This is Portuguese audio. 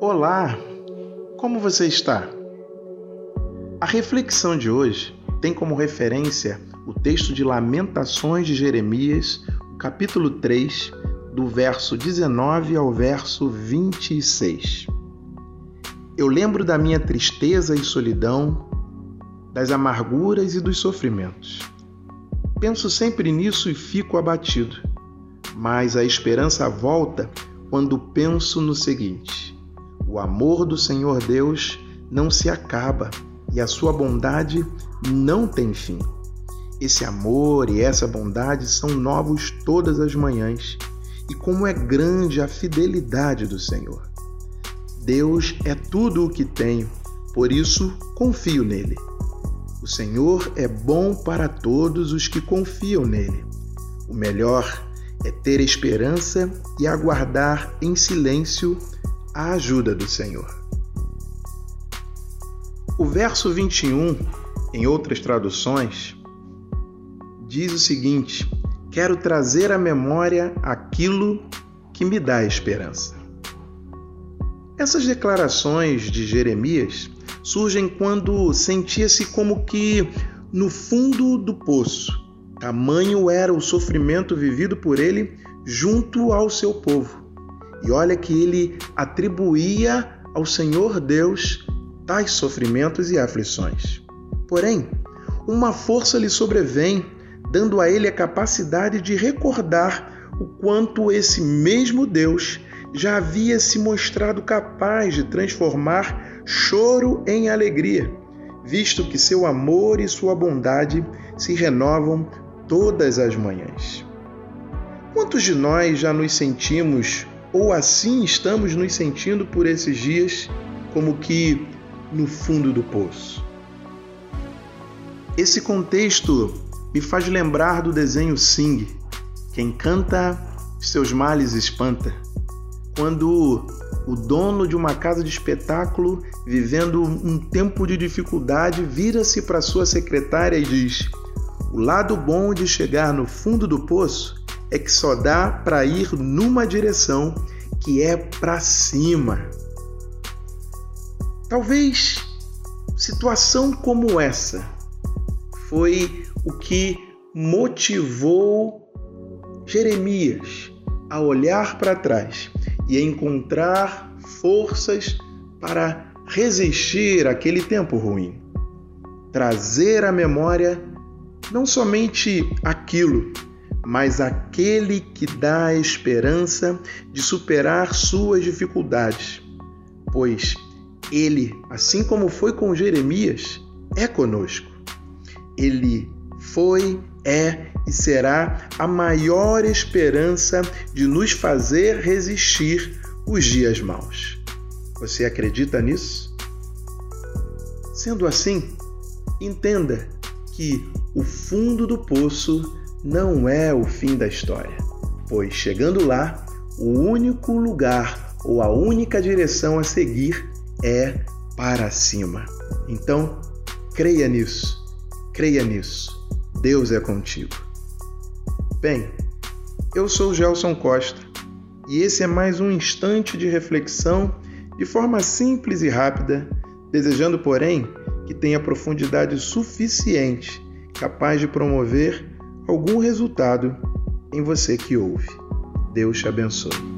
Olá, como você está? A reflexão de hoje tem como referência o texto de Lamentações de Jeremias, capítulo 3, do verso 19 ao verso 26. Eu lembro da minha tristeza e solidão, das amarguras e dos sofrimentos. Penso sempre nisso e fico abatido, mas a esperança volta quando penso no seguinte o amor do Senhor Deus não se acaba e a sua bondade não tem fim. Esse amor e essa bondade são novos todas as manhãs, e como é grande a fidelidade do Senhor. Deus é tudo o que tenho, por isso confio nele. O Senhor é bom para todos os que confiam nele. O melhor é ter esperança e aguardar em silêncio a ajuda do Senhor. O verso 21, em outras traduções, diz o seguinte: Quero trazer à memória aquilo que me dá esperança. Essas declarações de Jeremias surgem quando sentia-se como que no fundo do poço. Tamanho era o sofrimento vivido por ele junto ao seu povo. E olha que ele atribuía ao Senhor Deus tais sofrimentos e aflições. Porém, uma força lhe sobrevém, dando a ele a capacidade de recordar o quanto esse mesmo Deus já havia se mostrado capaz de transformar choro em alegria, visto que seu amor e sua bondade se renovam todas as manhãs. Quantos de nós já nos sentimos ou assim estamos nos sentindo por esses dias, como que no fundo do poço. Esse contexto me faz lembrar do desenho Sing, quem canta seus males espanta. Quando o dono de uma casa de espetáculo, vivendo um tempo de dificuldade, vira-se para sua secretária e diz: O lado bom de chegar no fundo do poço é que só dá para ir numa direção que é para cima. Talvez situação como essa foi o que motivou Jeremias a olhar para trás e a encontrar forças para resistir àquele tempo ruim. Trazer à memória não somente aquilo mas aquele que dá a esperança de superar suas dificuldades, pois ele, assim como foi com Jeremias, é conosco. Ele foi, é e será a maior esperança de nos fazer resistir os dias maus. Você acredita nisso? Sendo assim, entenda que o fundo do poço não é o fim da história, pois chegando lá, o único lugar ou a única direção a seguir é para cima. Então, creia nisso, creia nisso. Deus é contigo. Bem, eu sou Gelson Costa e esse é mais um instante de reflexão de forma simples e rápida, desejando, porém, que tenha profundidade suficiente capaz de promover algum resultado em você que ouve. Deus te abençoe.